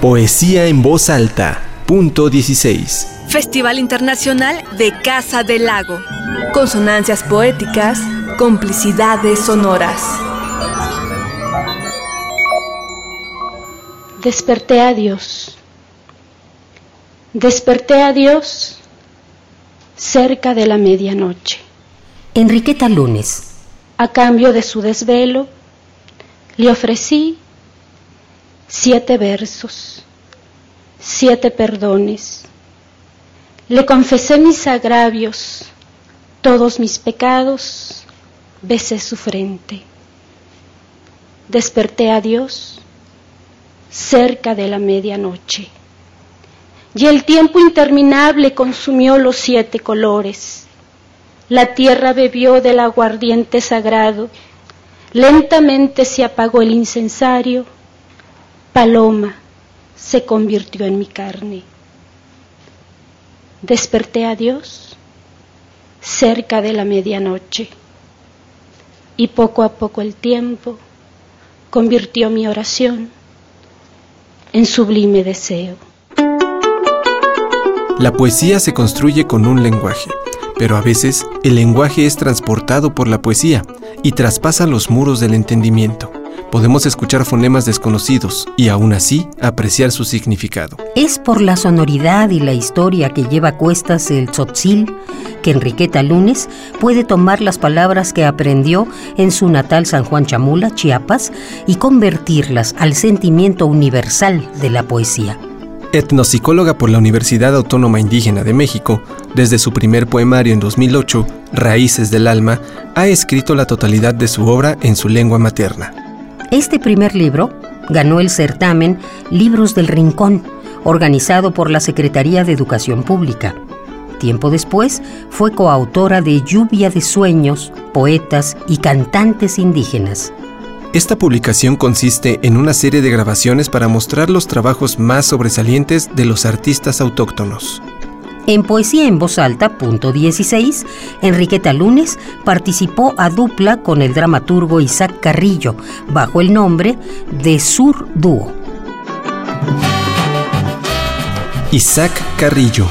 Poesía en voz alta. Punto 16. Festival Internacional de Casa del Lago. Consonancias poéticas, complicidades sonoras. Desperté a Dios. Desperté a Dios cerca de la medianoche. Enriqueta Lunes. A cambio de su desvelo, le ofrecí siete versos, siete perdones. Le confesé mis agravios, todos mis pecados, besé su frente. Desperté a Dios cerca de la medianoche. Y el tiempo interminable consumió los siete colores. La tierra bebió del aguardiente sagrado. Lentamente se apagó el incensario. Paloma se convirtió en mi carne. Desperté a Dios cerca de la medianoche. Y poco a poco el tiempo convirtió mi oración en sublime deseo. La poesía se construye con un lenguaje, pero a veces el lenguaje es transportado por la poesía y traspasa los muros del entendimiento. Podemos escuchar fonemas desconocidos y aún así apreciar su significado. Es por la sonoridad y la historia que lleva a cuestas el tzotzil que Enriqueta Lunes puede tomar las palabras que aprendió en su natal San Juan Chamula, Chiapas, y convertirlas al sentimiento universal de la poesía. Etnopsicóloga por la Universidad Autónoma Indígena de México, desde su primer poemario en 2008, Raíces del Alma, ha escrito la totalidad de su obra en su lengua materna. Este primer libro ganó el certamen Libros del Rincón, organizado por la Secretaría de Educación Pública. Tiempo después fue coautora de Lluvia de Sueños, Poetas y Cantantes Indígenas. Esta publicación consiste en una serie de grabaciones para mostrar los trabajos más sobresalientes de los artistas autóctonos. En Poesía en Voz Alta, punto 16, Enriqueta Lunes participó a dupla con el dramaturgo Isaac Carrillo, bajo el nombre de Sur Dúo. Isaac Carrillo.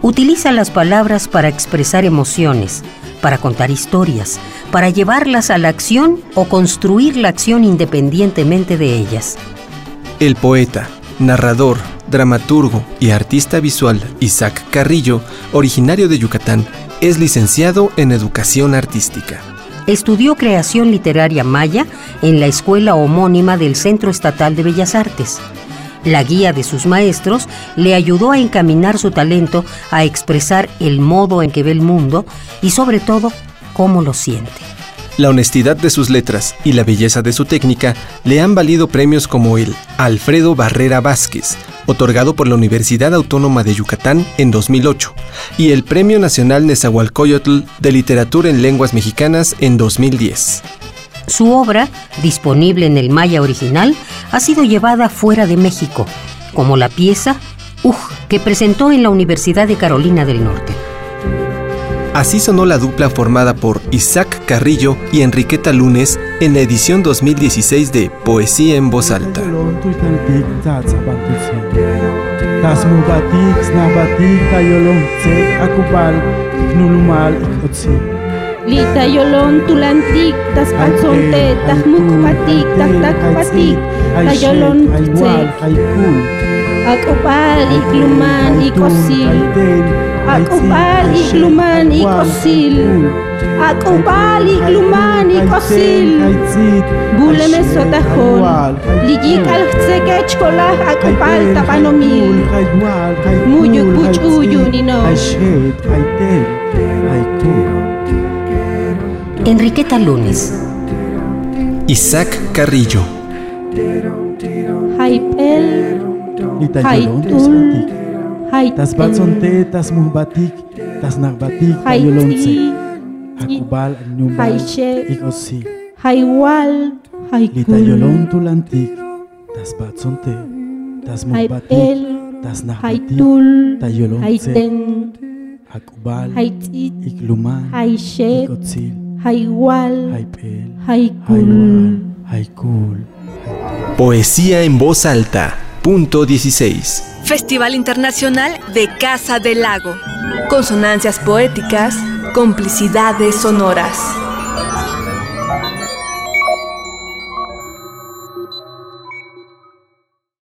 Utiliza las palabras para expresar emociones, para contar historias, para llevarlas a la acción o construir la acción independientemente de ellas. El poeta, narrador, dramaturgo y artista visual Isaac Carrillo, originario de Yucatán, es licenciado en Educación Artística. Estudió creación literaria maya en la escuela homónima del Centro Estatal de Bellas Artes. La guía de sus maestros le ayudó a encaminar su talento a expresar el modo en que ve el mundo y sobre todo cómo lo siente. La honestidad de sus letras y la belleza de su técnica le han valido premios como el Alfredo Barrera Vázquez, otorgado por la Universidad Autónoma de Yucatán en 2008, y el Premio Nacional Nezahualcóyotl de Literatura en Lenguas Mexicanas en 2010. Su obra, disponible en el maya original, ha sido llevada fuera de México, como la pieza Uj, que presentó en la Universidad de Carolina del Norte. Así sonó la dupla formada por Isaac Carrillo y Enriqueta Lunes en la edición 2016 de Poesía en Voz Alta. Lita yolon tulantik, tas patsonte, tas mukpatik, tas takpatik, tayolon tsek. Akopal ikluman ikosil, akopal ikluman ikosil, akopal ikluman ikosil. Bule mesotajol, ligik al tseke chkolah akopal tapanomil. Muyuk nino. Enriqueta Lunes. Isaac Carrillo. Haipel, haitul, Tas batzonte, tas muhbatik, tas nakbatik, tayolonce. Akubal, nyumbal, ikosi. haiwal, Lita haikul, yolon tulantik, tas batzonte, tas muhbatik, tas nakbatik, haitul, tayolonce. haiten, Akubal, haitit, ikluman, haishet, ikotsil, haikul. haikul, haikul, haikul. Poesía en voz alta. Punto 16. Festival Internacional de Casa del Lago. Consonancias poéticas, complicidades sonoras.